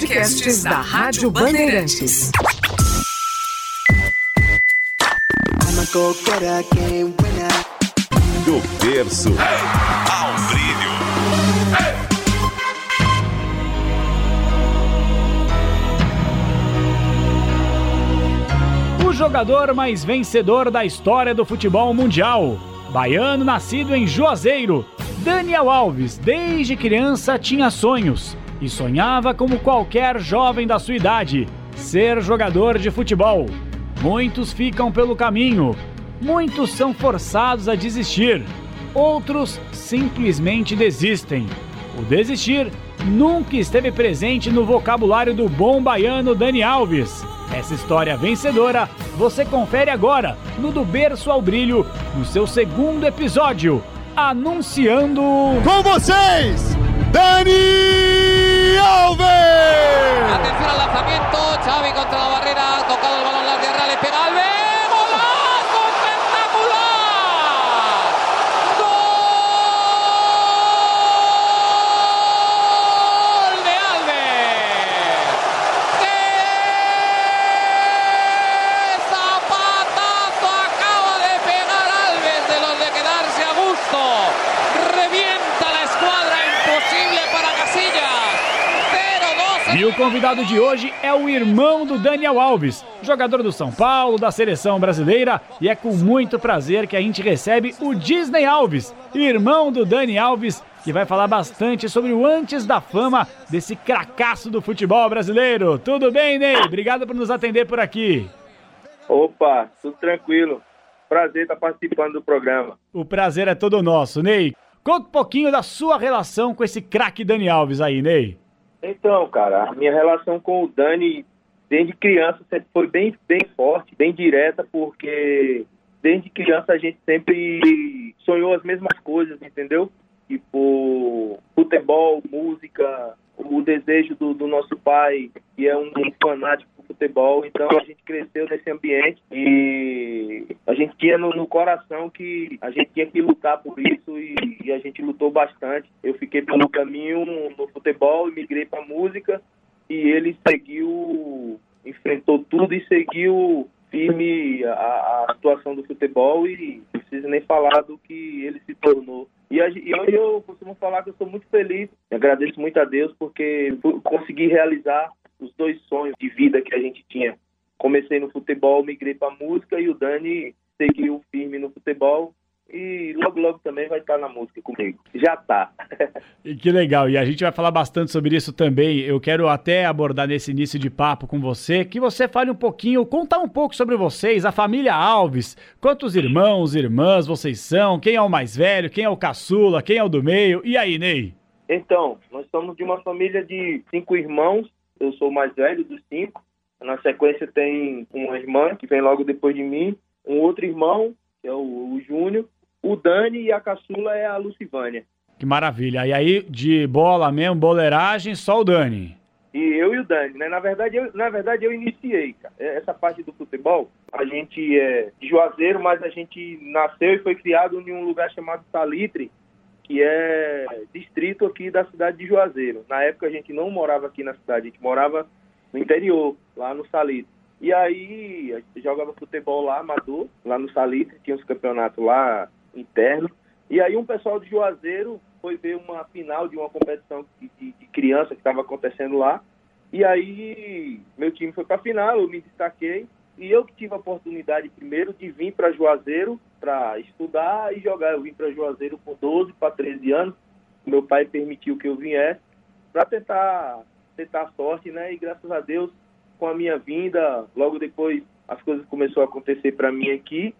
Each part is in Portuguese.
podcasts da Rádio Bandeirantes. Do berço ao brilho. O jogador mais vencedor da história do futebol mundial. Baiano nascido em Juazeiro, Daniel Alves, desde criança tinha sonhos e sonhava como qualquer jovem da sua idade, ser jogador de futebol. Muitos ficam pelo caminho, muitos são forçados a desistir, outros simplesmente desistem. O desistir nunca esteve presente no vocabulário do bom baiano Dani Alves. Essa história vencedora você confere agora no Do Berço ao Brilho, no seu segundo episódio, anunciando. Com vocês, Dani! Atención al lanzamiento, Xavi contra la barrera, tocado el balón convidado de hoje é o irmão do Daniel Alves, jogador do São Paulo, da seleção brasileira, e é com muito prazer que a gente recebe o Disney Alves, irmão do Dani Alves, que vai falar bastante sobre o antes da fama desse cracaço do futebol brasileiro. Tudo bem, Ney? Obrigado por nos atender por aqui. Opa, tudo tranquilo. Prazer estar participando do programa. O prazer é todo nosso, Ney. Conta um pouquinho da sua relação com esse craque Dani Alves aí, Ney. Então, cara, a minha relação com o Dani desde criança sempre foi bem, bem forte, bem direta, porque desde criança a gente sempre sonhou as mesmas coisas, entendeu? Tipo, futebol, música, o desejo do, do nosso pai, que é um fanático por futebol, então a gente cresceu nesse ambiente e a gente tinha no, no coração que a gente tinha que lutar por isso e, e a gente lutou bastante. Eu fiquei pelo caminho no, futebol migrei para música e ele seguiu, enfrentou tudo e seguiu firme a, a situação do futebol e não preciso nem falar do que ele se tornou. E, hoje eu costumo falar que eu sou muito feliz, agradeço muito a Deus porque consegui realizar os dois sonhos de vida que a gente tinha. Comecei no futebol, migrei para música e o Dani seguiu firme no futebol e logo logo também vai estar na música comigo. Já tá. E que legal, e a gente vai falar bastante sobre isso também. Eu quero até abordar nesse início de papo com você, que você fale um pouquinho, contar um pouco sobre vocês, a família Alves, quantos irmãos, irmãs vocês são, quem é o mais velho, quem é o caçula, quem é o do meio, e aí, Ney? Então, nós somos de uma família de cinco irmãos. Eu sou o mais velho dos cinco. Na sequência tem uma irmã que vem logo depois de mim, um outro irmão, que é o, o Júnior, o Dani e a caçula é a Lucivânia. Que maravilha. E aí, de bola mesmo, boleiragem, só o Dani. E eu e o Dani, né? Na verdade, eu, na verdade, eu iniciei, cara. Essa parte do futebol, a gente é de Juazeiro, mas a gente nasceu e foi criado em um lugar chamado Salitre, que é distrito aqui da cidade de Juazeiro. Na época a gente não morava aqui na cidade, a gente morava no interior, lá no Salitre. E aí, a gente jogava futebol lá, amador, lá no Salitre, tinha uns campeonatos lá internos. E aí um pessoal de Juazeiro foi ver uma final de uma competição de, de- criança que estava acontecendo lá. E aí meu time foi para a final, eu me destaquei. E eu que tive a oportunidade primeiro de vir para Juazeiro para estudar e jogar. Eu vim para Juazeiro com 12 para 13 anos. Meu pai permitiu que eu viesse para tentar tentar a sorte, né? E graças a Deus, com a minha vinda, logo depois as coisas começaram a acontecer para mim aqui.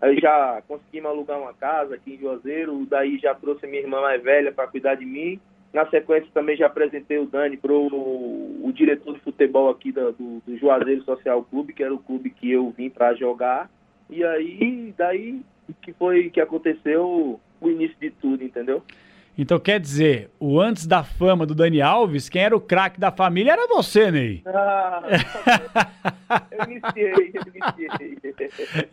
Aí já conseguimos alugar uma casa aqui em Juazeiro, daí já trouxe minha irmã mais velha para cuidar de mim. Na sequência também já apresentei o Dani para o, diretor de futebol aqui da- do, do Juazeiro Social Clube, que era o clube que eu vim para jogar. E aí, daí que foi que aconteceu o início de tudo, entendeu? Então quer dizer, o antes da fama do Dani Alves, quem era o craque da família era você, Ney. Ah, eu iniciei, eu iniciei.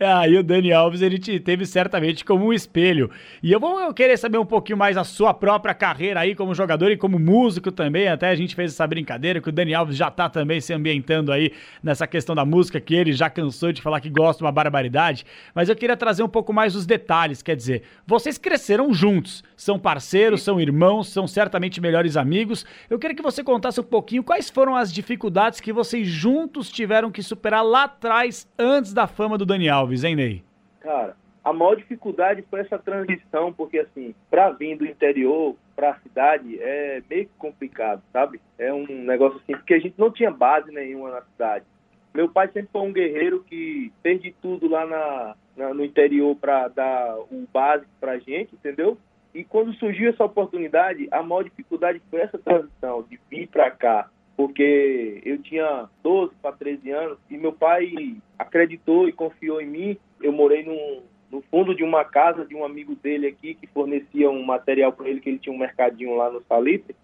Aí o Dani Alves, ele te teve certamente como um espelho. E eu vou querer saber um pouquinho mais a sua própria carreira aí como jogador e como músico também. Até a gente fez essa brincadeira que o Dani Alves já tá também se ambientando aí nessa questão da música, que ele já cansou de falar que gosta uma barbaridade. Mas eu queria trazer um pouco mais os detalhes, quer dizer, vocês cresceram juntos, são parceiros, são irmãos, são certamente melhores amigos. Eu queria que você contasse um pouquinho quais foram as dificuldades que vocês juntos tiveram que superar lá atrás, antes da fama do Dani Alves, hein, Ney? Cara, a maior dificuldade foi essa transição, porque assim, pra vir do interior pra cidade é meio complicado, sabe? É um negócio assim, porque a gente não tinha base nenhuma na cidade. Meu pai sempre foi um guerreiro que fez de tudo lá na, na- no interior para dar o básico pra gente, entendeu? E quando surgiu essa oportunidade, a maior dificuldade foi essa transição de vir para cá, porque eu tinha 12 para 13 anos e meu pai acreditou e confiou em mim. Eu morei num, no fundo de uma casa de um amigo dele aqui que fornecia um material para ele, que ele tinha um mercadinho lá no Salitre.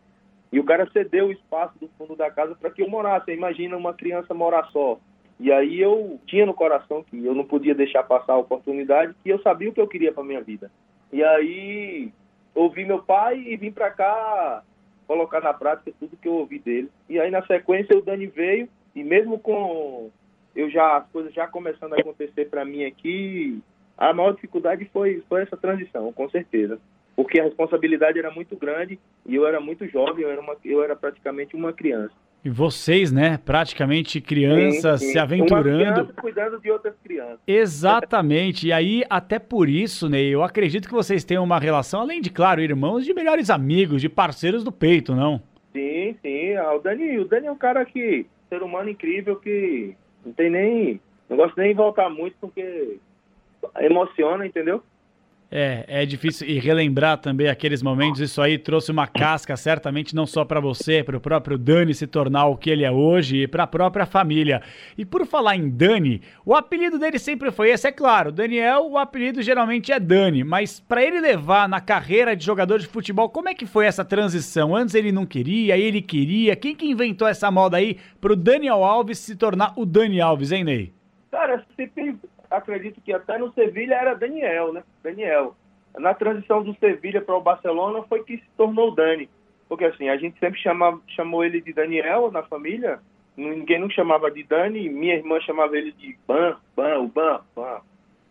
E o cara cedeu o espaço do fundo da casa para que eu morasse. Imagina uma criança morar só. E aí eu tinha no coração que eu não podia deixar passar a oportunidade, que eu sabia o que eu queria para minha vida. E aí ouvi meu pai e vim para cá colocar na prática tudo que eu ouvi dele. E aí na sequência o Dani veio e mesmo com eu já as coisas já começando a acontecer para mim aqui, a maior dificuldade foi foi essa transição, com certeza. Porque a responsabilidade era muito grande e eu era muito jovem, eu era, uma, eu era praticamente uma criança. E vocês, né, praticamente crianças Sim, sim. se aventurando. Uma criança cuidando de outras crianças. Exatamente. E aí, até por isso, Ney, eu acredito que vocês tenham uma relação, além de, claro, irmãos, de melhores amigos, de parceiros do peito, não? Sim, sim. Ah, O Dani, o Dani é um cara que, ser humano incrível que não tem nem, não gosto nem de voltar muito porque emociona, entendeu? É, é difícil e relembrar também aqueles momentos. Isso aí trouxe uma casca, certamente não só para você, para o próprio Dani se tornar o que ele é hoje e para a própria família. E por falar em Dani, o apelido dele sempre foi esse, é claro. Daniel, o apelido geralmente é Dani, mas para ele levar na carreira de jogador de futebol, como é que foi essa transição? Antes ele não queria, aí ele queria. Quem que inventou essa moda aí pro Daniel Alves se tornar o Dani Alves, hein, Ney? Cara, sempre acredito que até no Sevilha era Daniel, né? Daniel. Na transição do Sevilha para o Barcelona foi que se tornou Dani. Porque assim, a gente sempre chamava, chamou ele de Daniel na família, ninguém não chamava de Dani, minha irmã chamava ele de Ban, Ban, o Ban, Ban.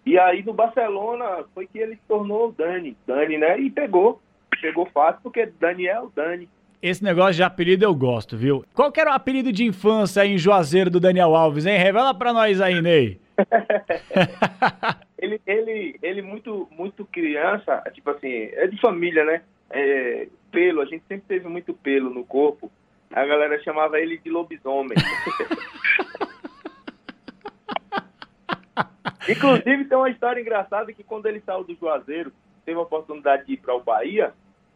E aí no Barcelona foi que ele se tornou Dani, Dani, né? E pegou, pegou fácil, porque Daniel, Dani. Esse negócio de apelido eu gosto, viu? Qual que era o apelido de infância aí em Juazeiro do Daniel Alves, hein? Revela pra nós aí, Ney. ele, ele, ele muito, muito criança, tipo assim, é de família, né? É, pelo, a gente sempre teve muito pelo no corpo. A galera chamava ele de lobisomem. Inclusive tem uma história engraçada que quando ele saiu do Juazeiro, teve a oportunidade de ir para o Bahia,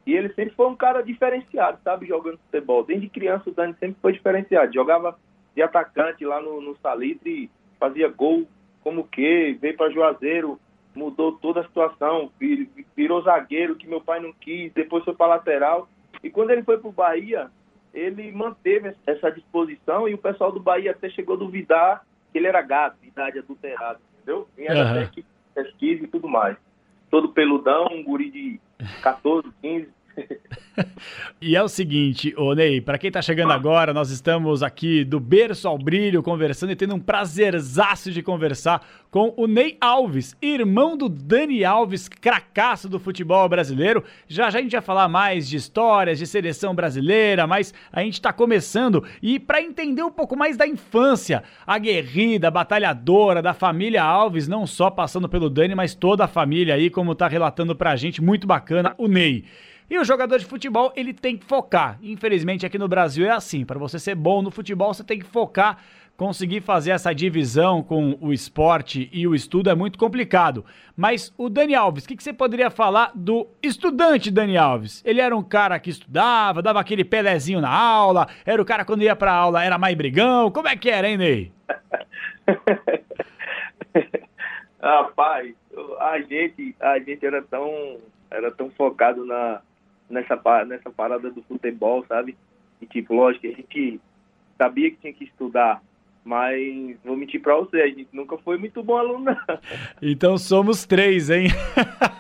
e ele sempre foi um cara diferenciado, sabe, jogando futebol. Desde criança o Dani sempre foi diferenciado. Jogava de atacante lá no, no Salitre, fazia gol como que, veio para Juazeiro, mudou toda a situação, vir- virou zagueiro que meu pai não quis, depois foi para lateral. E quando ele foi para o Bahia, ele manteve essa disposição e o pessoal do Bahia até chegou a duvidar que ele era gato, idade adulterada, entendeu? E era Aham. até que pesquisa e tudo mais. Todo peludão, um guri de 14, 15. E é o seguinte, ô Ney, pra quem tá chegando agora, nós estamos aqui do berço ao brilho conversando e tendo um prazerzaço de conversar com o Ney Alves, irmão do Dani Alves, cracaço do futebol brasileiro. Já já a gente vai falar mais de histórias, de seleção brasileira, mas a gente tá começando e pra entender um pouco mais da infância, aguerrida, batalhadora da família Alves, não só passando pelo Dani, mas toda a família aí, como tá relatando pra gente, muito bacana, o Ney. E o jogador de futebol, ele tem que focar. Infelizmente, aqui no Brasil é assim. Para você ser bom no futebol, você tem que focar. Conseguir fazer essa divisão com o esporte e o estudo é muito complicado. Mas o Dani Alves, o que, que você poderia falar do estudante Dani Alves? Ele era um cara que estudava, dava aquele pelezinho na aula, era o cara quando ia pra aula, era mais brigão. Como é que era, hein, Ney? Rapaz, a gente, a gente era tão, era tão focado na, nessa, nessa parada do futebol, sabe? E tipo, lógico, a gente sabia que tinha que estudar, mas vou mentir pra você, a gente nunca foi muito bom aluno, não. Então somos três, hein?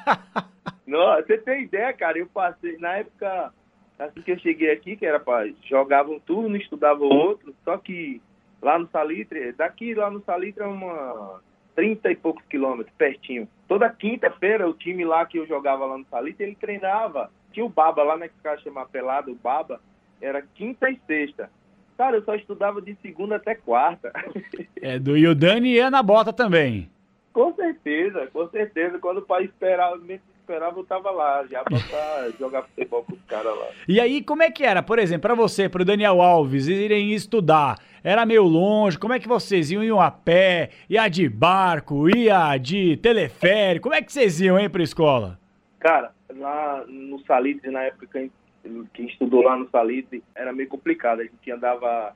não, você tem ideia, cara, eu passei, na época, assim que eu cheguei aqui, que era pra, jogava um turno, estudava outro, só que lá no Salitre, daqui lá no Salitre é uma 30 e poucos quilômetros, pertinho. Toda quinta-feira, o time lá que eu jogava lá no Salitre, ele treinava. Tinha o Baba lá, né, que o cara chama pelado, o Baba, era quinta e sexta. Cara, eu só estudava de segunda até quarta. É, do e o Dani ia na bota também. Com certeza, com certeza. Quando o pai esperava, esperava, eu tava lá, já pra, jogar futebol com os caras lá. E aí, como é que era, por exemplo, para você, pro Daniel Alves, irem estudar? Era meio longe, como é que vocês iam? Iam a pé, ia de barco, ia de teleférico, como é que vocês iam, hein, pra escola? Cara, lá no Salitre, na época que quem estudou lá no Salitre, era meio complicado. A gente andava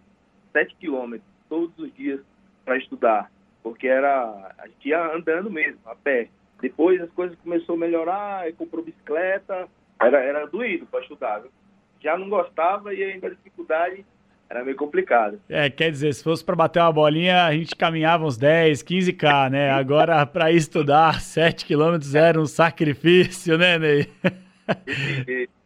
7 quilômetros todos os dias para estudar, porque era a gente ia andando mesmo, a pé. Depois as coisas começaram a melhorar, comprou bicicleta, era, era doído para estudar. Viu? Já não gostava e ainda a dificuldade era meio complicado. É, quer dizer, se fosse para bater uma bolinha, a gente caminhava uns 10, 15k, né? Agora, para estudar, 7 quilômetros era um sacrifício, né, Ney?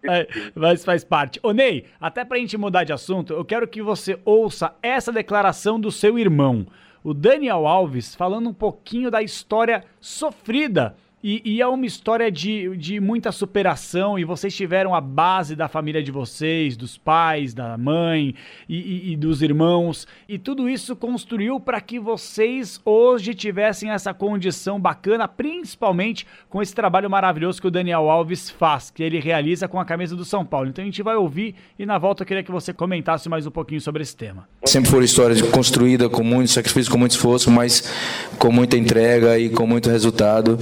É, mas faz parte. Ô Ney, até pra gente mudar de assunto, eu quero que você ouça essa declaração do seu irmão, o Daniel Alves, falando um pouquinho da história sofrida e, e, é uma história de, de muita superação, e vocês tiveram a base da família de vocês, dos pais, da mãe e, e, e dos irmãos, e tudo isso construiu para que vocês hoje tivessem essa condição bacana, principalmente com esse trabalho maravilhoso que o Daniel Alves faz, que ele realiza com a camisa do São Paulo. Então a gente vai ouvir e na volta eu queria que você comentasse mais um pouquinho sobre esse tema. Sempre foi história construída com muito sacrifício, com muito esforço, mas com muita entrega e com muito resultado.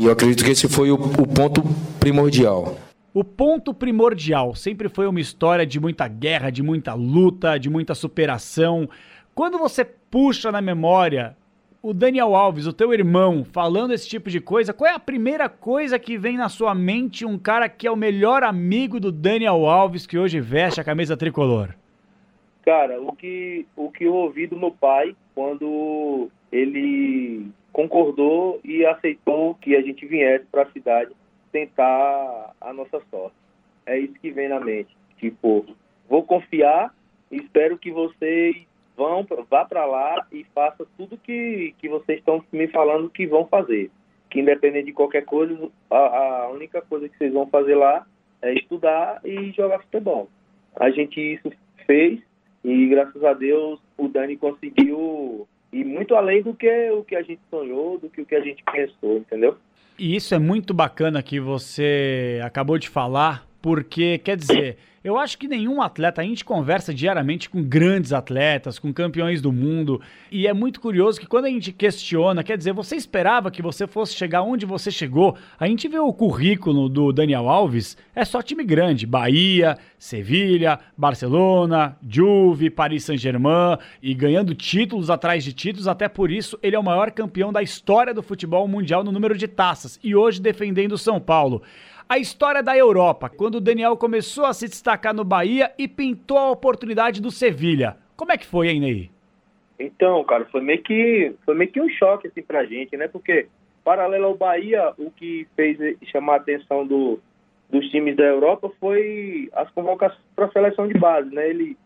E eu acredito que esse foi o, o ponto primordial. O ponto primordial sempre foi uma história de muita guerra, de muita luta, de muita superação. Quando você puxa na memória o Daniel Alves, o teu irmão, falando esse tipo de coisa, qual é a primeira coisa que vem na sua mente um cara que é o melhor amigo do Daniel Alves que hoje veste a camisa tricolor? Cara, o que, o que eu ouvi do meu pai quando ele concordou e aceitou que a gente viesse para a cidade tentar a nossa sorte. É isso que vem na mente. Tipo, vou confiar e espero que vocês vão vá para lá e faça tudo que, que vocês estão me falando que vão fazer. Que independente de qualquer coisa, a, a única coisa que vocês vão fazer lá é estudar e jogar futebol. A gente isso fez e graças a Deus o Dani conseguiu e muito além do que o que a gente sonhou, do que o que a gente pensou, entendeu? E isso é muito bacana que você acabou de falar, porque quer dizer, eu acho que nenhum atleta, a gente conversa diariamente com grandes atletas, com campeões do mundo, e é muito curioso que quando a gente questiona, quer dizer, você esperava que você fosse chegar onde você chegou? A gente vê o currículo do Daniel Alves, é só time grande, Bahia, Sevilha, Barcelona, Juve, Paris Saint-Germain, e ganhando títulos atrás de títulos, até por isso ele é o maior campeão da história do futebol mundial no número de taças, e hoje defendendo São Paulo. A história da Europa, quando o Daniel começou a se destacar no Bahia e pintou a oportunidade do Sevilha. Como é que foi, hein, Ney? Então, cara, foi meio que foi meio que um choque assim pra gente, né? Porque paralelo ao Bahia, o que fez chamar a atenção do, dos times da Europa foi as convocações para a seleção de base, né? Ele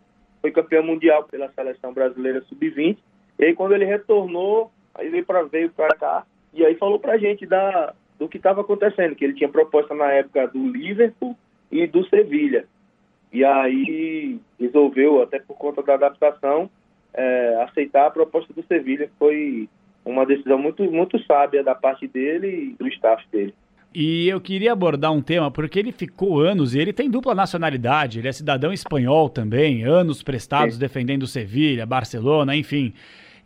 foi campeão mundial pela seleção brasileira sub-20. E aí quando ele retornou, aí veio para veio para cá e aí falou pra gente da do que estava acontecendo, que ele tinha proposta na época do Liverpool e do Sevilha. E aí resolveu, até por conta da adaptação, é, aceitar a proposta do Sevilha, que foi uma decisão muito, muito sábia da parte dele e do staff dele. E eu queria abordar um tema, porque ele ficou anos, e ele tem dupla nacionalidade, ele é cidadão espanhol também, anos prestados Sim. defendendo Sevilha, Barcelona, enfim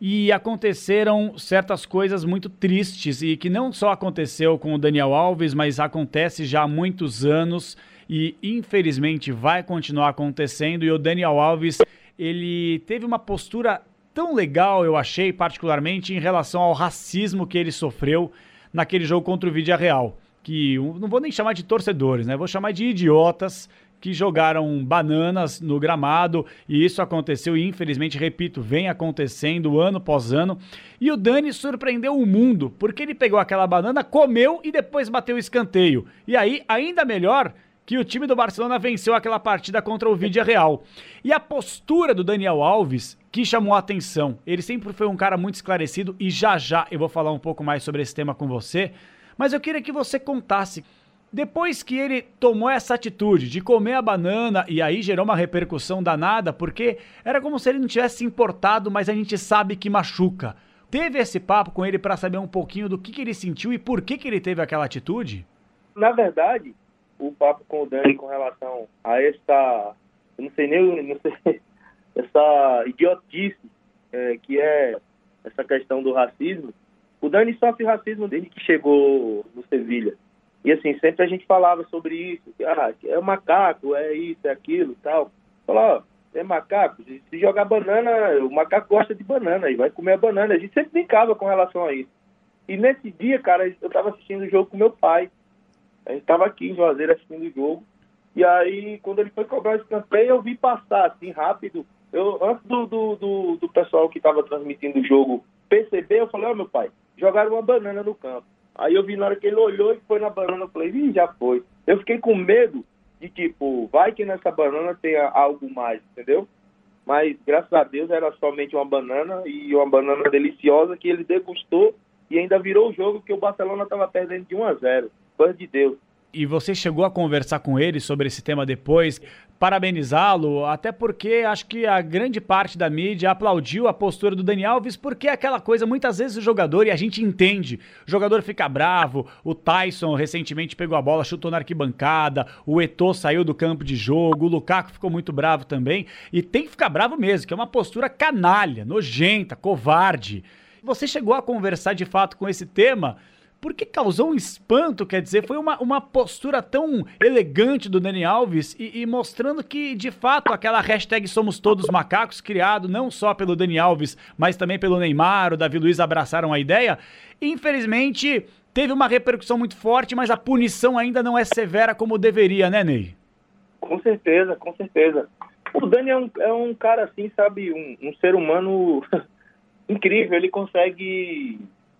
e aconteceram certas coisas muito tristes e que não só aconteceu com o Daniel Alves, mas acontece já há muitos anos e infelizmente vai continuar acontecendo e o Daniel Alves, ele teve uma postura tão legal, eu achei particularmente em relação ao racismo que ele sofreu naquele jogo contra o Vídea Real que não vou nem chamar de torcedores, né? Vou chamar de idiotas que jogaram bananas no gramado e isso aconteceu e infelizmente, repito, vem acontecendo ano após ano. E o Dani surpreendeu o mundo, porque ele pegou aquela banana, comeu e depois bateu o escanteio. E aí, ainda melhor, que o time do Barcelona venceu aquela partida contra o Vídea Real. E a postura do Daniel Alves que chamou a atenção. Ele sempre foi um cara muito esclarecido e já já eu vou falar um pouco mais sobre esse tema com você. Mas eu queria que você contasse depois que ele tomou essa atitude de comer a banana e aí gerou uma repercussão danada, porque era como se ele não tivesse se importado, mas a gente sabe que machuca. Teve esse papo com ele para saber um pouquinho do que, que ele sentiu e por que, que ele teve aquela atitude? Na verdade, o papo com o Dani com relação a essa, eu não sei nem, não sei, essa idiotice é, que é essa questão do racismo. O Dani sofre racismo desde que chegou no Sevilha. E assim, sempre a gente falava sobre isso, que, ah, é macaco, é isso, é aquilo tal. Falou, ó, é macaco, se jogar banana, o macaco gosta de banana e vai comer a banana. A gente sempre brincava com relação a isso. E nesse dia, cara, eu estava assistindo o jogo com meu pai. A gente estava aqui em Juazeiro assistindo o jogo. E aí, quando ele foi cobrar o escanteio, eu vi passar assim rápido. Eu, antes do, do, do, do pessoal que estava transmitindo o jogo perceber, eu falei, ó oh, meu pai, jogaram uma banana no campo. Aí eu vi na hora que ele olhou e foi na banana, eu falei, Ih, já foi. Eu fiquei com medo de tipo, vai que nessa banana tenha algo mais, entendeu? Mas graças a Deus era somente uma banana e uma banana deliciosa que ele degustou e ainda virou o jogo que o Barcelona estava perdendo de 1 a 0. Coisa de Deus. E você chegou a conversar com ele sobre esse tema depois, parabenizá-lo, até porque acho que a grande parte da mídia aplaudiu a postura do Dani Alves, porque é aquela coisa, muitas vezes o jogador, e a gente entende, o jogador fica bravo, o Tyson recentemente pegou a bola, chutou na arquibancada, o Eto'o saiu do campo de jogo, o Lukaku ficou muito bravo também, e tem que ficar bravo mesmo, que é uma postura canalha, nojenta, covarde. Você chegou a conversar de fato com esse tema porque causou um espanto, quer dizer, foi uma, uma postura tão elegante do Dani Alves e, e, mostrando que, de fato, aquela hashtag Somos Todos Macacos, criado não só pelo Dani Alves, mas também pelo Neymar, o Davi Luiz abraçaram a ideia, infelizmente teve uma repercussão muito forte, mas a punição ainda não é severa como deveria, né, Ney? Com certeza, com certeza. O Dani é um, é um cara assim, sabe, um, um ser humano incrível, ele consegue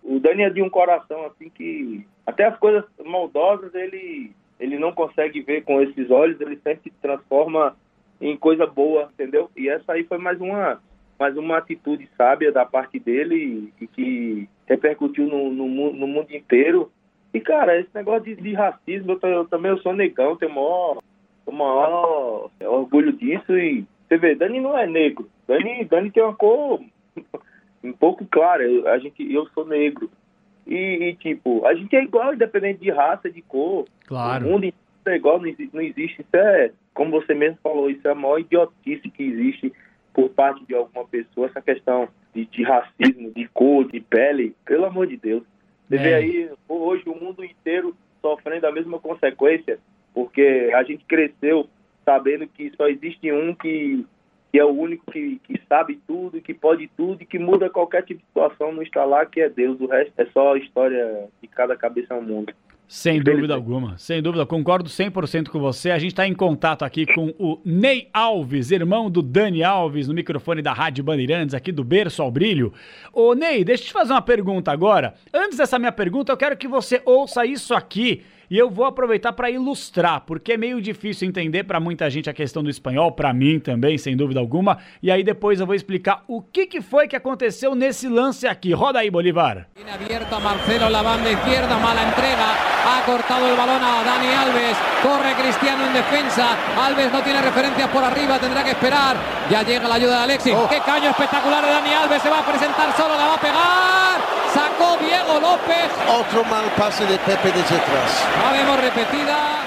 o Dani é de um coração assim que até as coisas maldosas ele ele não consegue ver com esses olhos, ele sempre transforma em coisa boa, entendeu? E essa aí foi mais uma mais uma atitude sábia da parte dele e que repercutiu no, no, no mundo inteiro. E, cara, esse negócio de, de racismo, eu, eu, também eu sou negão, tenho maior, o maior orgulho disso. E você vê, Dani não é negro. Dani, Dani tem uma cor um pouco clara. Eu, a gente, eu sou negro. E, e, tipo, a gente é igual, independente de raça, de cor. Claro. O mundo é igual, não existe, não existe. Isso é, como você mesmo falou, isso é a maior idiotice que existe por parte de alguma pessoa, essa questão de, de racismo, de cor, de pele. Pelo amor de Deus. Você é. vê aí, hoje, o mundo inteiro sofrendo a mesma consequência, porque a gente cresceu sabendo que só existe um que que é o único que, que sabe tudo, que pode tudo e que muda qualquer tipo de situação no instalar, que é Deus. O resto é só história de cada cabeça ao mundo. Sem dúvida alguma, sem dúvida, concordo 100% com você. A gente está em contato aqui com o Ney Alves, irmão do Dani Alves, no microfone da Rádio Bandeirantes, aqui do Berço ao Brilho. Ô Ney, deixa eu te fazer uma pergunta agora. Antes dessa minha pergunta, eu quero que você ouça isso aqui e eu vou aproveitar para ilustrar, porque é meio difícil entender para muita gente a questão do espanhol, para mim também, sem dúvida alguma. E aí depois eu vou explicar o que, que foi que aconteceu nesse lance aqui. Roda aí, Bolívar. Abierto Marcelo la banda izquierda, mala entrega, ha cortado el balón a Dani Alves, corre Cristiano en defensa, Alves no tiene referencias por arriba, tendrá que esperar, ya llega la ayuda de Alexis, oh. qué caño espectacular de Dani Alves, se va a presentar solo, la va a pegar, López. Otro mal pase de Pepe desde atrás. La vemos repetida.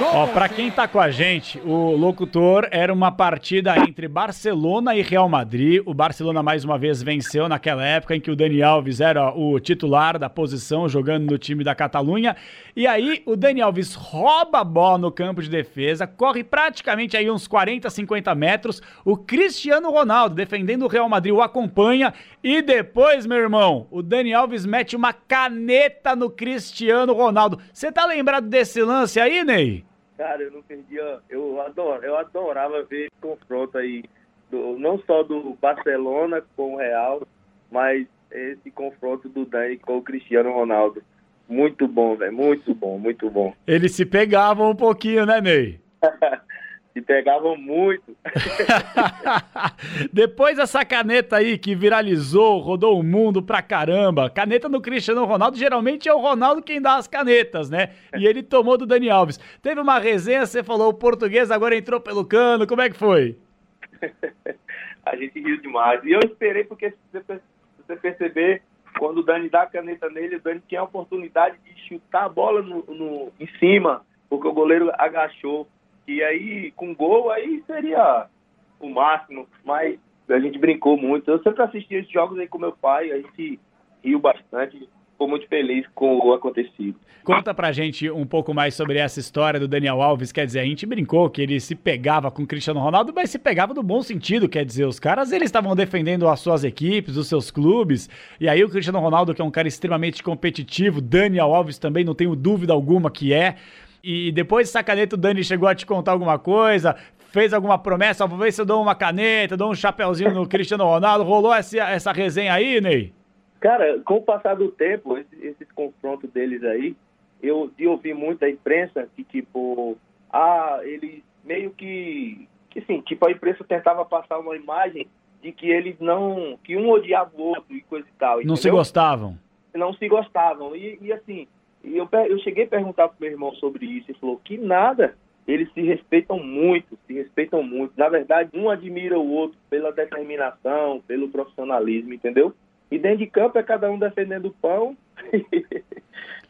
Ó, pra quem tá com a gente, o locutor era uma partida entre Barcelona e Real Madrid. O Barcelona mais uma vez venceu naquela época em que o Dani Alves era o titular da posição, jogando no time da Catalunha. E aí o Dani Alves rouba a bola no campo de defesa, corre praticamente aí uns 40, 50 metros. O Cristiano Ronaldo, defendendo o Real Madrid, o acompanha. E depois, meu irmão, o Dani Alves mete uma caneta no Cristiano Ronaldo. Você tá lembrado desse lance aí, Ney? Cara, eu não perdia. Eu, adoro, eu adorava ver esse confronto aí, do, não só do Barcelona com o Real, mas esse confronto do Dani com o Cristiano Ronaldo. Muito bom, velho. Muito bom, muito bom. Eles se pegavam um pouquinho, né, Ney? se pegavam muito. Depois dessa caneta aí que viralizou, rodou o mundo pra caramba. Caneta no Cristiano Ronaldo, geralmente é o Ronaldo quem dá as canetas, né? E ele tomou do Dani Alves. Teve uma resenha, você falou, o português agora entrou pelo cano, como é que foi? a gente riu demais. E eu esperei, porque se você perceber, quando o Dani dá a caneta nele, o Dani tinha a oportunidade de chutar a bola no, no em cima, porque o goleiro agachou. E aí, com gol, aí seria o máximo. Mas a gente brincou muito. Eu sempre assisti esses jogos aí com meu pai, a gente riu bastante. Ficou muito feliz com o acontecido. Conta pra gente um pouco mais sobre essa história do Daniel Alves. Quer dizer, a gente brincou que ele se pegava com o Cristiano Ronaldo, mas se pegava no bom sentido. Quer dizer, os caras eles estavam defendendo as suas equipes, os seus clubes. E aí o Cristiano Ronaldo, que é um cara extremamente competitivo, Daniel Alves também, não tenho dúvida alguma que é. E depois dessa caneta, o Dani chegou a te contar alguma coisa? Fez alguma promessa? Vou ver se eu dou uma caneta, dou um chapéuzinho no Cristiano Ronaldo. Rolou essa, essa resenha aí, Ney? Cara, com o passar do tempo, esses esse confrontos deles aí, eu de ouvir muito da imprensa que, tipo, ah, eles meio que, que assim, tipo, a imprensa tentava passar uma imagem de que eles não, que um odiava o outro e coisa e tal. Não entendeu? se gostavam. Não se gostavam. E, e assim, e eu, eu cheguei a perguntar pro meu irmão sobre isso e falou que nada, eles se respeitam muito, se respeitam muito. Na verdade, um admira o outro pela determinação, pelo profissionalismo, entendeu? E dentro de campo é cada um defendendo o pão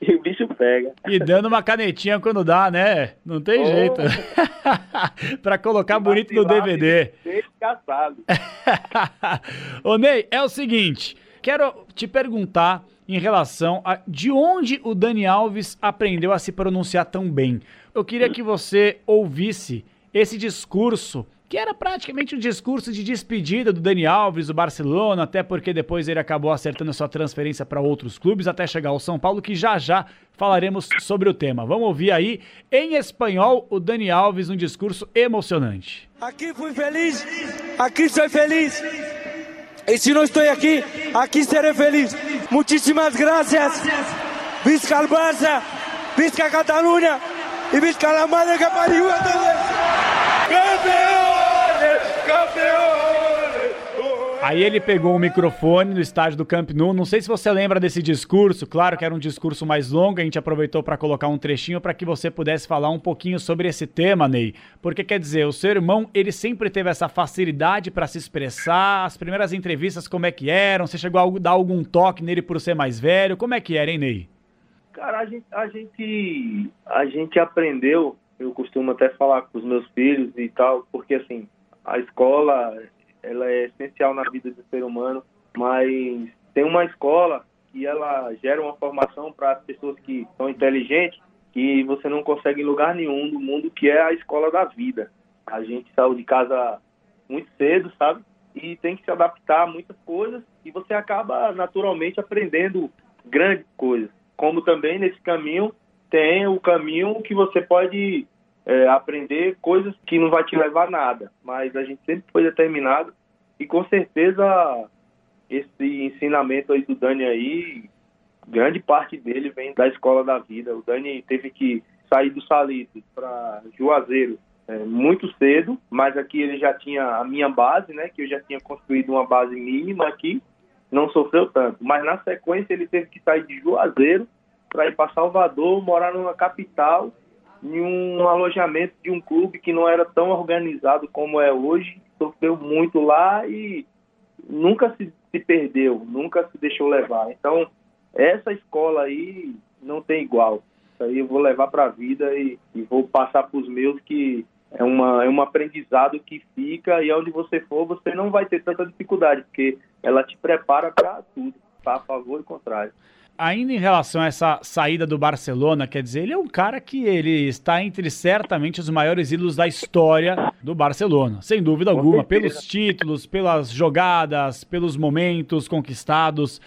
e o bicho pega. E dando uma canetinha quando dá, né? Não tem oh. jeito. para colocar bonito no DVD. Descaçado. Ô Ney, é o seguinte, quero te perguntar em relação a de onde o Dani Alves aprendeu a se pronunciar tão bem. Eu queria que você ouvisse esse discurso, que era praticamente um discurso de despedida do Dani Alves, do Barcelona, até porque depois ele acabou acertando a sua transferência para outros clubes, até chegar ao São Paulo, que já já falaremos sobre o tema. Vamos ouvir aí, em espanhol, o Dani Alves, um discurso emocionante. Aqui fui feliz, aqui sou feliz. Y si no estoy aquí, aquí seré feliz. Muchísimas gracias. Visca el Barça, Visca Cataluña y Visca la madre que parió a todos. ¡Campeones! Aí ele pegou o microfone no estádio do Camp Nou. Não sei se você lembra desse discurso. Claro que era um discurso mais longo. A gente aproveitou para colocar um trechinho para que você pudesse falar um pouquinho sobre esse tema, Ney. Porque quer dizer, o seu irmão ele sempre teve essa facilidade para se expressar. As primeiras entrevistas como é que eram? Você chegou a dar algum toque nele por ser mais velho? Como é que era, hein, Ney? Cara, a gente, a gente, a gente aprendeu. Eu costumo até falar com os meus filhos e tal, porque assim a escola ela é essencial na vida do ser humano, mas tem uma escola que ela gera uma formação para as pessoas que são inteligentes que você não consegue em lugar nenhum do mundo, que é a escola da vida. A gente saiu de casa muito cedo, sabe? E tem que se adaptar a muitas coisas e você acaba naturalmente aprendendo grandes coisas. Como também nesse caminho tem o caminho que você pode é, aprender coisas que não vai te levar a nada, mas a gente sempre foi determinado e com certeza esse ensinamento aí do Dani aí, grande parte dele vem da escola da vida. O Dani teve que sair do Salitre para Juazeiro é, muito cedo, mas aqui ele já tinha a minha base, né, que eu já tinha construído uma base mínima aqui, não sofreu tanto. Mas na sequência ele teve que sair de Juazeiro para ir para Salvador, morar numa capital em um alojamento de um clube que não era tão organizado como é hoje, sofreu muito lá e nunca se, se perdeu, nunca se deixou levar. Então, essa escola aí não tem igual. Isso aí eu vou levar para a vida e, e, vou passar para os meus que é, uma, é um aprendizado que fica e onde você for você não vai ter tanta dificuldade, porque ela te prepara para tudo, para a favor e contrário. Ainda em relação a essa saída do Barcelona, quer dizer, ele é um cara que ele está entre certamente os maiores ídolos da história do Barcelona, sem dúvida alguma, pelos títulos, pelas jogadas, pelos momentos conquistados.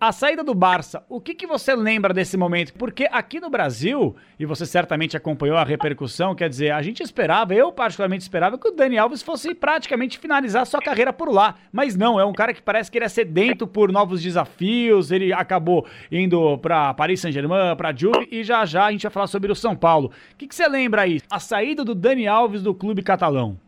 A saída do Barça, o que, que você lembra desse momento? Porque aqui no Brasil, e você certamente acompanhou a repercussão, quer dizer, a gente esperava, eu particularmente esperava, que o Dani Alves fosse praticamente finalizar sua carreira por lá. Mas não, é um cara que parece que ele é sedento por novos desafios, ele acabou indo para Paris Saint-Germain, para Juve, e já já a gente vai falar sobre o São Paulo. O que, que você lembra aí? A saída do Dani Alves do clube catalão.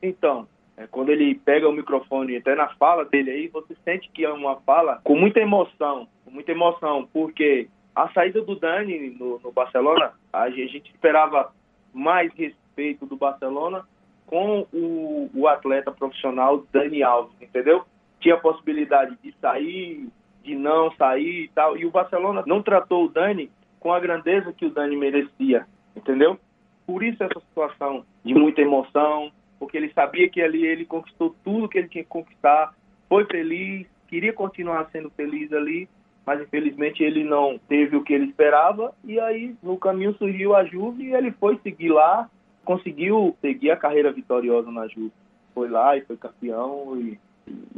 Então, é, quando ele pega o microfone, até na fala dele aí, você sente que é uma fala com muita emoção, com muita emoção, porque a saída do Dani no, no Barcelona, a gente esperava mais respeito do Barcelona com o, o, atleta profissional Dani Alves, entendeu? Tinha a possibilidade de sair, de não sair e tal, e o Barcelona não tratou o Dani com a grandeza que o Dani merecia, entendeu? Por isso essa situação de muita emoção, porque ele sabia que ali ele conquistou tudo que ele tinha que conquistar, foi feliz, queria continuar sendo feliz ali, mas infelizmente ele não teve o que ele esperava e aí no caminho surgiu a Juve e ele foi seguir lá, conseguiu seguir a carreira vitoriosa na Juve. Foi lá e foi campeão e,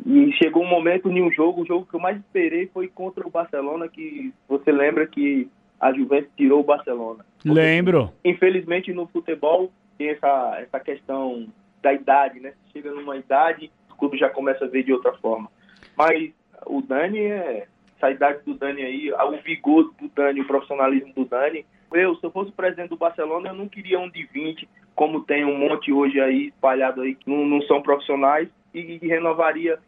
e chegou um momento em um jogo, o jogo que eu mais esperei foi contra o Barcelona, que você lembra que a Juventus tirou o Barcelona. Lembro. Infelizmente no futebol tem essa, essa questão da idade, né? Chega numa idade, o clube já começa a ver de outra forma. Mas o Dani é. Essa idade do Dani aí, o vigor do Dani, o profissionalismo do Dani. Eu, se eu fosse presidente do Barcelona, eu não queria um de 20, como tem um monte hoje aí espalhado aí, que não, não são profissionais, e, e renovaria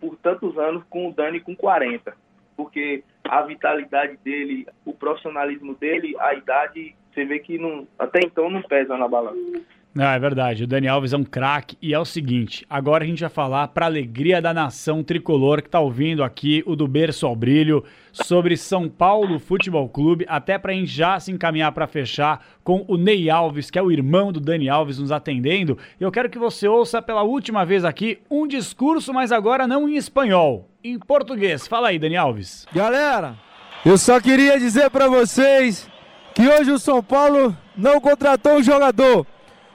por tantos anos com o Dani com 40. Porque a vitalidade dele, o profissionalismo dele, a idade, você vê que não, até então não pesa na balança. Não, é verdade. O Dani Alves é um craque. E é o seguinte: agora a gente vai falar, para alegria da nação tricolor que tá ouvindo aqui, o do Berço ao Brilho, sobre São Paulo Futebol Clube, até para a gente já se encaminhar para fechar com o Ney Alves, que é o irmão do Dani Alves, nos atendendo. Eu quero que você ouça pela última vez aqui um discurso, mas agora não em espanhol, em português. Fala aí, Dani Alves. Galera, eu só queria dizer para vocês que hoje o São Paulo não contratou um jogador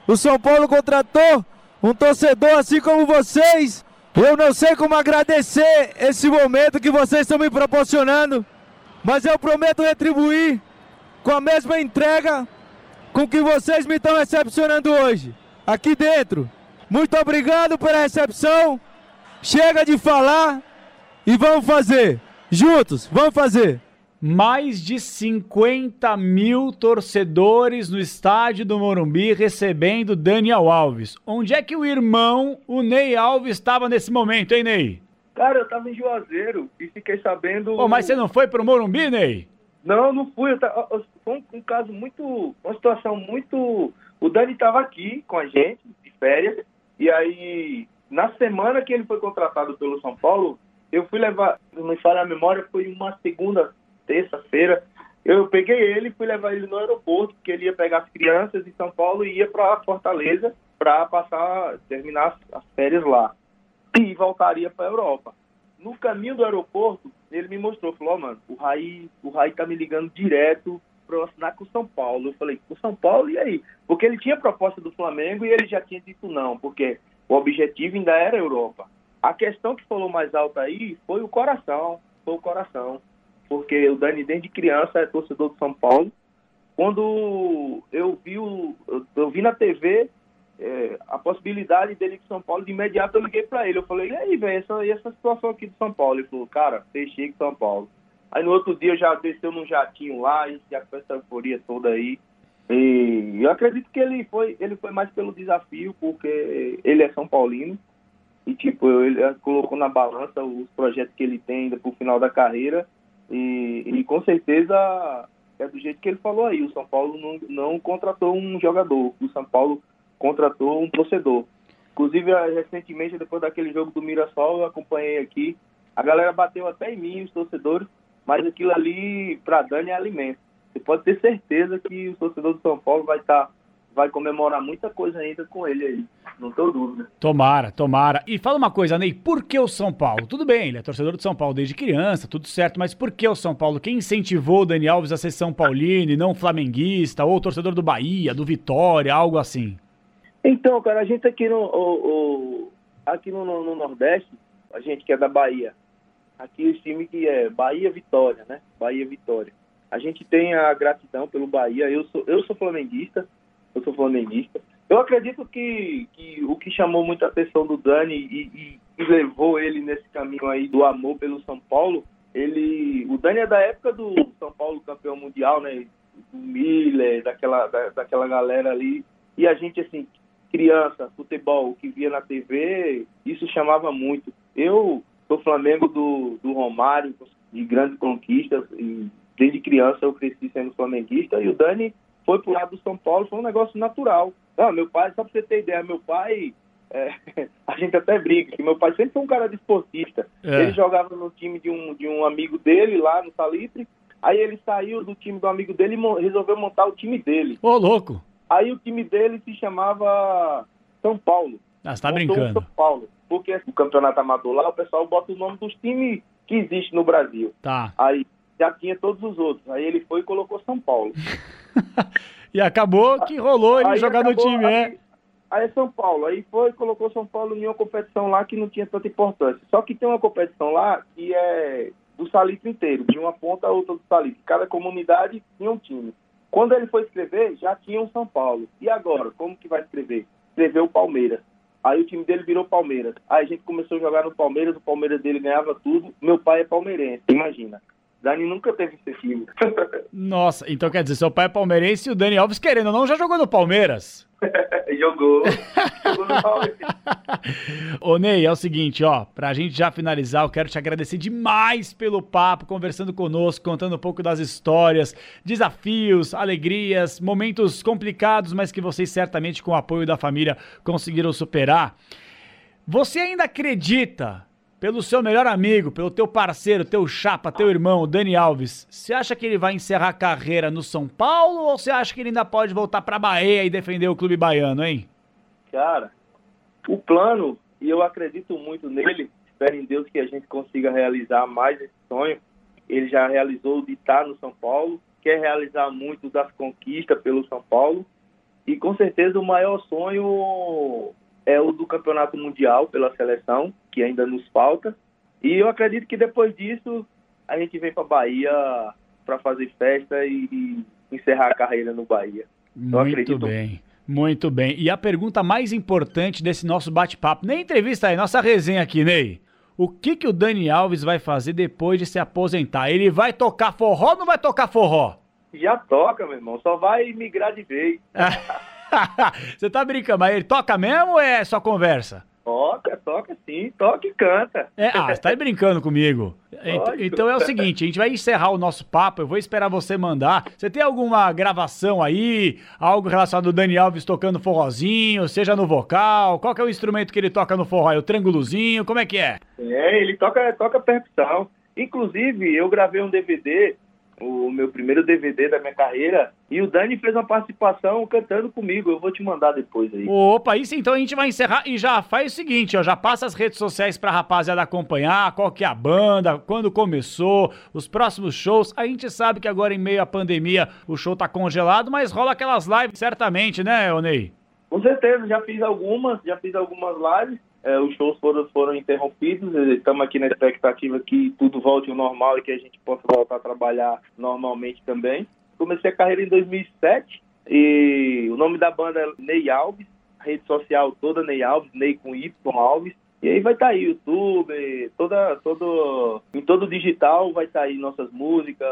o São Paulo contratou um torcedor assim como vocês. Eu não sei como agradecer esse momento que vocês estão me proporcionando, mas eu prometo retribuir com a mesma entrega com que vocês me estão recepcionando hoje, aqui dentro. Muito obrigado pela recepção. Chega de falar e vamos fazer. Juntos, vamos fazer mais de 50 mil torcedores no estádio do Morumbi recebendo Daniel Alves. Onde é que o irmão, o Ney Alves, estava nesse momento, hein, Ney? Cara, eu tava em Juazeiro e fiquei sabendo. Oh, mas você não foi pro Morumbi, Ney? Não, não fui. Foi um, caso muito. Uma situação muito. O Dani tava aqui com a gente, de férias, e aí, na semana que ele foi contratado pelo São Paulo, eu fui levar, não me falha a memória, foi uma segunda terça-feira. Eu peguei ele fui levar ele no aeroporto, porque ele ia pegar as crianças em São Paulo e ia para Fortaleza para passar, terminar as férias lá. E voltaria para a Europa. No caminho do aeroporto, ele me mostrou, falou, oh, mano, o Raí, o Raí tá me ligando direto para assinar com o São Paulo. Eu falei, com o São Paulo, e aí? Porque ele tinha proposta do Flamengo e ele já tinha dito não, porque o objetivo ainda era a Europa. A questão que falou mais alta aí foi o coração, foi o coração porque o Dani desde criança é torcedor do São Paulo. Quando eu vi, o, eu vi na TV é, a possibilidade dele ir São Paulo, de imediato eu liguei para ele. Eu falei, e aí, velho, essa, essa situação aqui de São Paulo? Ele falou, cara, fechei com São Paulo. Aí no outro dia eu já desceu num jatinho lá, e já com essa euforia toda aí. E eu acredito que ele foi, ele foi mais pelo desafio, porque ele é São Paulino. E tipo, ele colocou na balança os projetos que ele tem ainda pro final da carreira e, e, com certeza é do jeito que ele falou aí. O São Paulo não, não contratou um jogador, o São Paulo contratou um torcedor. Inclusive, recentemente, depois daquele jogo do Mirassol, eu acompanhei aqui. A galera bateu até em mim, os torcedores, mas aquilo ali, para Dani, é alimento. você pode ter certeza que o torcedor do São Paulo vai estar. Vai comemorar muita coisa ainda com ele aí. Não tenho dúvida. Tomara, tomara. E fala uma coisa, Ney, por que o São Paulo? Tudo bem, ele é torcedor do São Paulo desde criança, tudo certo, mas por que o São Paulo? Quem incentivou o Dani Alves a ser São Paulino e não flamenguista, ou torcedor do Bahia, do Vitória, algo assim? Então, cara, a gente aqui no, o, o, aqui no, no, Nordeste, a gente que é da Bahia, aqui o time que é Bahia Vitória, né? Bahia Vitória. A gente tem a gratidão pelo Bahia. Eu sou, eu sou flamenguista, eu sou flamenguista. Eu acredito que, que o que chamou muita atenção do Dani e, e, levou ele nesse caminho aí do amor pelo São Paulo, ele, o Dani é da época do São Paulo campeão mundial, né? Do Miller, daquela, da, daquela galera ali. E a gente, assim, criança, futebol, que via na TV, isso chamava muito. Eu sou Flamengo do, do Romário, de grandes conquistas, e desde criança eu cresci sendo flamenguista, e o Dani foi pro lado do São Paulo, foi um negócio natural. Não, meu pai, só pra você ter ideia, meu pai, é, a gente até briga, que meu pai sempre foi um cara desportista. É. Ele jogava no time de um, de um amigo dele lá no Salitre, aí ele saiu do time do amigo dele e resolveu montar o time dele. Ô, louco! Aí o time dele se chamava São Paulo. Ah, você tá brincando. São Paulo. Porque o campeonato amador lá, o pessoal bota o nome dos times que existem no Brasil. Tá. Aí já tinha todos os outros. Aí ele foi e colocou São Paulo. e acabou que rolou ele aí jogar acabou, no time, aí, é. Aí é São Paulo. Aí foi e colocou São Paulo em uma competição lá que não tinha tanta importância. Só que tem uma competição lá que é do Salitre inteiro, de uma ponta a outra do Salitre. Cada comunidade tinha um time. Quando ele foi escrever, já tinha o São Paulo. E agora, como que vai escrever? Escreveu o Palmeiras. Aí o time dele virou Palmeiras. Aí a gente começou a jogar no Palmeiras, o Palmeiras dele ganhava tudo. Meu pai é palmeirense, imagina. Dani nunca teve esse time. Nossa, então quer dizer, seu pai é palmeirense e o Dani Alves, querendo ou não, já jogou no Palmeiras. Jogou. Jogou no Palmeiras. Ô Ney, é o seguinte, ó, pra gente já finalizar, eu quero te agradecer demais pelo papo, conversando conosco, contando um pouco das histórias, desafios, alegrias, momentos complicados, mas que vocês certamente com o apoio da família conseguiram superar. Você ainda acredita pelo seu melhor amigo, pelo teu parceiro, teu chapa, teu irmão, Dani Alves, você acha que ele vai encerrar a carreira no São Paulo ou você acha que ele ainda pode voltar para Bahia e defender o clube baiano, hein? Cara, o plano, e eu acredito muito nele, espero em Deus que a gente consiga realizar mais esse sonho. Ele já realizou de estar no São Paulo, quer realizar muito das conquistas pelo São Paulo. E com certeza o maior sonho é o do Campeonato Mundial pela seleção, que ainda nos falta. E eu acredito que depois disso a gente vem para Bahia para fazer festa e, e, encerrar a carreira no Bahia. Eu Muito acredito. bem. Muito bem. E a pergunta mais importante desse nosso bate-papo, nem entrevista aí, nossa resenha aqui, Ney. O que, que o Dani Alves vai fazer depois de se aposentar? Ele vai tocar forró ou não vai tocar forró? Já toca, meu irmão. Só vai migrar de vez. Você tá brincando, mas ele toca mesmo ou é só conversa? Toca, toca sim, toca e canta. É, ah, você tá brincando comigo. Lógico. Então é o seguinte, a gente vai encerrar o nosso papo, eu vou esperar você mandar. Você tem alguma gravação aí, algo relacionado ao Dani Alves tocando forrozinho, seja no vocal? Qual que é o instrumento que ele toca no forró? É o triângulozinho? Como é que é? É, ele toca, toca percussão. Inclusive, eu gravei um DVD o meu primeiro DVD da minha carreira. E o Dani fez uma participação cantando comigo. Eu vou te mandar depois aí. Opa, isso então a gente vai encerrar e já faz o seguinte, ó, já passa as redes sociais pra rapaziada acompanhar, qual que é a banda, quando começou, os próximos shows. A gente sabe que agora em meio à pandemia o show tá congelado, mas rola aquelas lives certamente, né, Onei? Com certeza, já fiz algumas, já fiz algumas lives é, os shows foram, foram interrompidos. Estamos aqui na expectativa que tudo volte ao normal e que a gente possa voltar a trabalhar normalmente também. Comecei a carreira em 2007 e o nome da banda é Ney Alves, a rede social toda Ney Alves, Ney com Y Alves. E aí vai estar tá aí YouTube, toda, todo, em todo digital vai estar tá aí nossas músicas,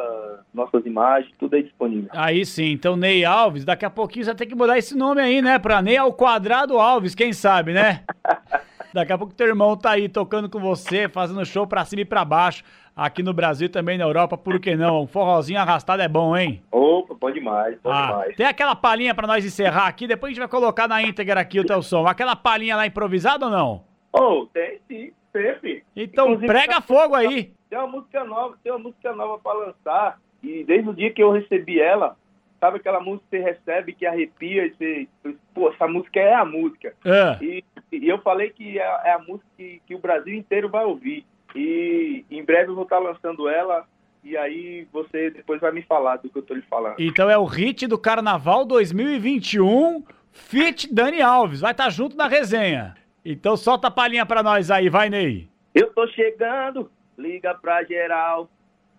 nossas imagens, tudo aí disponível. Aí sim, então Ney Alves, daqui a pouquinho você tem que mudar esse nome aí, né? Pra Ney ao quadrado Alves, quem sabe, né? Daqui a pouco teu irmão tá aí tocando com você, fazendo show pra cima e pra baixo. Aqui no Brasil também na Europa, por que não? Um forrozinho arrastado é bom, hein? Opa, bom demais, bom ah, demais. Tem aquela palhinha pra nós encerrar aqui, depois a gente vai colocar na íntegra aqui o teu som. Aquela palhinha lá improvisada ou não? Oh, tem sim, sempre. Então Inclusive, prega fogo aí. Tem uma música nova, tem uma música nova pra lançar E desde o dia que eu recebi ela, sabe aquela música que você recebe, que arrepia, e você, pô, essa música é a música. É. E, e eu falei que é, é a música que, que o Brasil inteiro vai ouvir. E em breve eu vou estar lançando ela, e aí você depois vai me falar do que eu tô lhe falando. Então é o hit do Carnaval 2021, Fit Dani Alves. Vai estar junto na resenha. Então solta a palhinha pra nós aí, vai, Ney. Eu tô chegando, liga pra geral.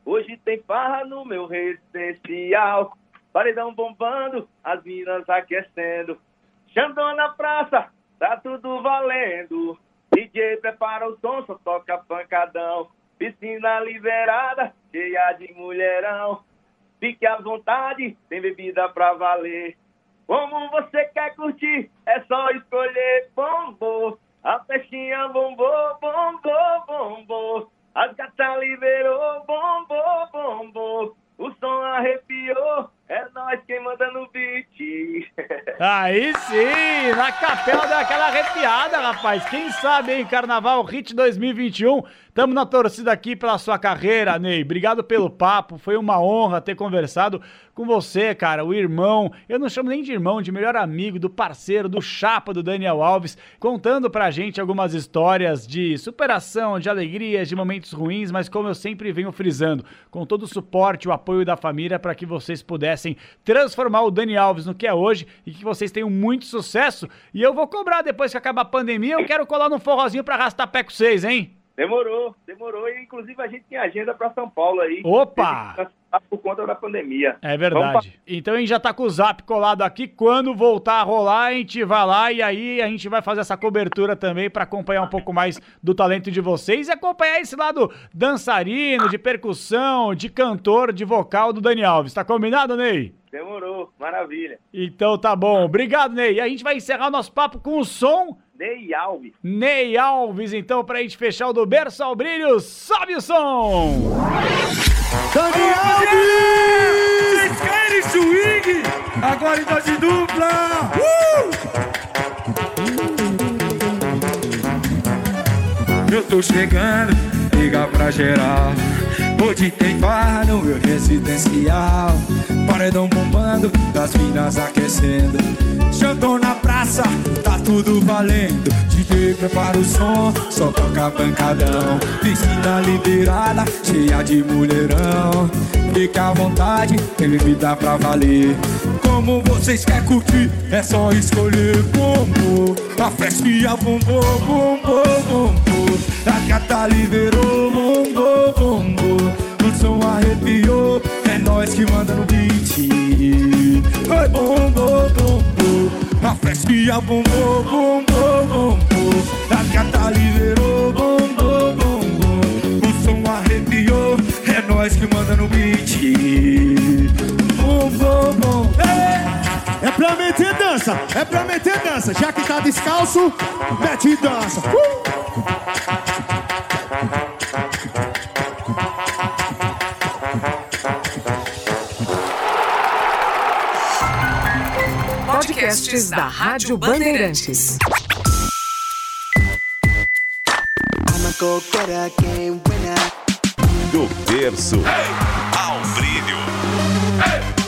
Hoje tem farra no meu residencial. Paredão bombando, as minas aquecendo. Xandão na praça, tá tudo valendo. DJ prepara o som, só toca pancadão. Piscina liberada, cheia de mulherão. Fique à vontade, tem bebida pra valer. Como você quer curtir, é só escolher bombô. A festinha bombou, bombou, bombou. As gatas liberou, bombou, bombou. O som arrepiou, é nós quem manda no beat. Aí sim, na capela daquela arrepiada, rapaz. Quem sabe, hein? Carnaval Hit 2021. Tamo na torcida aqui pela sua carreira, Ney. Obrigado pelo papo. Foi uma honra ter conversado com você, cara. O irmão, eu não chamo nem de irmão, de melhor amigo, do parceiro, do chapa do Daniel Alves, contando pra gente algumas histórias de superação, de alegrias, de momentos ruins, mas como eu sempre venho frisando, com todo o suporte, o apoio da família para que vocês pudessem transformar o Dani Alves no que é hoje e que vocês tenham muito sucesso. E eu vou cobrar depois que acabar a pandemia, eu quero colar no forrozinho pra arrastar pé com vocês, hein? Demorou, demorou. E inclusive a gente tem agenda pra São Paulo aí. Opa! Por conta da pandemia. É verdade. Então a gente já tá com o zap colado aqui. Quando voltar a rolar, a gente vai lá e aí a gente vai fazer essa cobertura também pra acompanhar um pouco mais do talento de vocês e acompanhar esse lado dançarino, de percussão, de cantor, de vocal do Dani Alves. Tá combinado, Ney? Demorou, maravilha. Então tá bom. Obrigado, Ney. E a gente vai encerrar o nosso papo com o som Ney Alves. Ney Alves. Então, pra gente fechar o do berço ao brilho, sobe o som! Dani Alves! Vocês querem swing? Agora em dose dupla! Uh! Eu tô chegando, liga pra geral. Hoje tem farra no meu residencial. Paredão bombando, das minas aquecendo. Jantou na praça, tá tudo valendo. DJ prepara o som, só toca pancadão. Piscina liberada, cheia de mulherão. Fica à vontade, tem bebida pra valer. Como vocês querem curtir, é só escolher bombo. A festinha bombou, bombou, bombou. A gata liberou, bombou, bombou. O som arrepiou, é nós que manda no beat. Oi, bombou, bombou. A festinha bombou, bombou, bombou. A gata liberou, bombou, bombou. O som arrepiou, é nós que manda no beat. Bom, bom, bom. É pra meter dança, é pra meter dança. Já que tá descalço, mete dança. Uh! Podcasts da Rádio Bandeirantes. Do berço ao brilho.